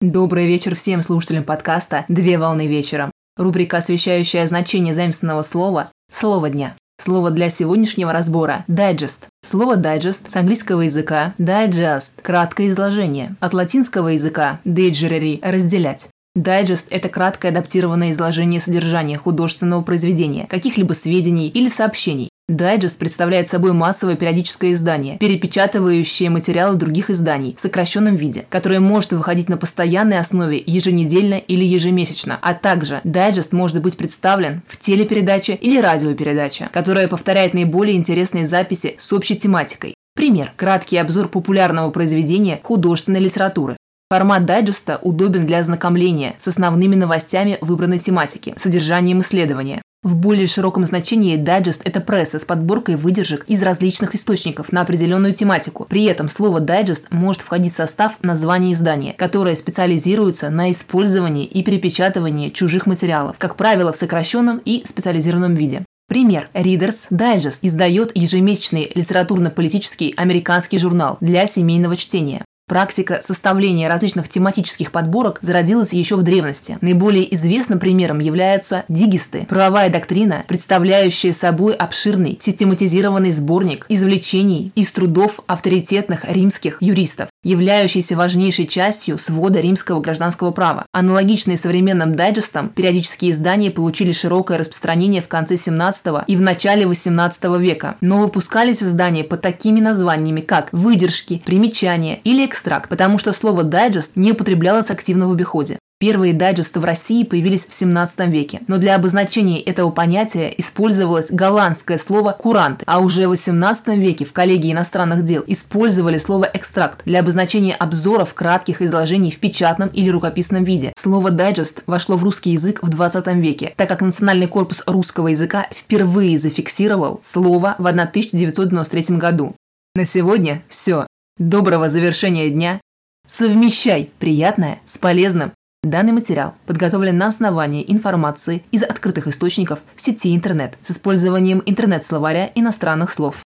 Добрый вечер всем слушателям подкаста «Две волны вечером». Рубрика, освещающая значение заимственного слова «Слово дня». Слово для сегодняшнего разбора – digest. Слово digest с английского языка digest – краткое изложение. От латинского языка digerere – разделять. Дайджест – это краткое адаптированное изложение содержания художественного произведения, каких-либо сведений или сообщений. Дайджест представляет собой массовое периодическое издание, перепечатывающее материалы других изданий в сокращенном виде, которое может выходить на постоянной основе еженедельно или ежемесячно, а также дайджест может быть представлен в телепередаче или радиопередаче, которая повторяет наиболее интересные записи с общей тематикой. Пример – краткий обзор популярного произведения художественной литературы. Формат дайджеста удобен для ознакомления с основными новостями выбранной тематики, содержанием исследования. В более широком значении дайджест – это пресса с подборкой выдержек из различных источников на определенную тематику. При этом слово дайджест может входить в состав названия издания, которое специализируется на использовании и перепечатывании чужих материалов, как правило, в сокращенном и специализированном виде. Пример. Reader's Digest издает ежемесячный литературно-политический американский журнал для семейного чтения. Практика составления различных тематических подборок зародилась еще в древности. Наиболее известным примером являются дигисты – правовая доктрина, представляющая собой обширный систематизированный сборник извлечений из трудов авторитетных римских юристов являющийся важнейшей частью свода римского гражданского права. Аналогичные современным дайджестам периодические издания получили широкое распространение в конце 17 и в начале 18 века, но выпускались издания под такими названиями, как «выдержки», «примечания» или «экстракт», потому что слово «дайджест» не употреблялось активно в обиходе. Первые дайджесты в России появились в 17 веке, но для обозначения этого понятия использовалось голландское слово «куранты», а уже в 18 веке в коллегии иностранных дел использовали слово «экстракт» для обозначения обзоров кратких изложений в печатном или рукописном виде. Слово «дайджест» вошло в русский язык в 20 веке, так как Национальный корпус русского языка впервые зафиксировал слово в 1993 году. На сегодня все. Доброго завершения дня. Совмещай приятное с полезным. Данный материал подготовлен на основании информации из открытых источников сети интернет с использованием интернет-словаря иностранных слов.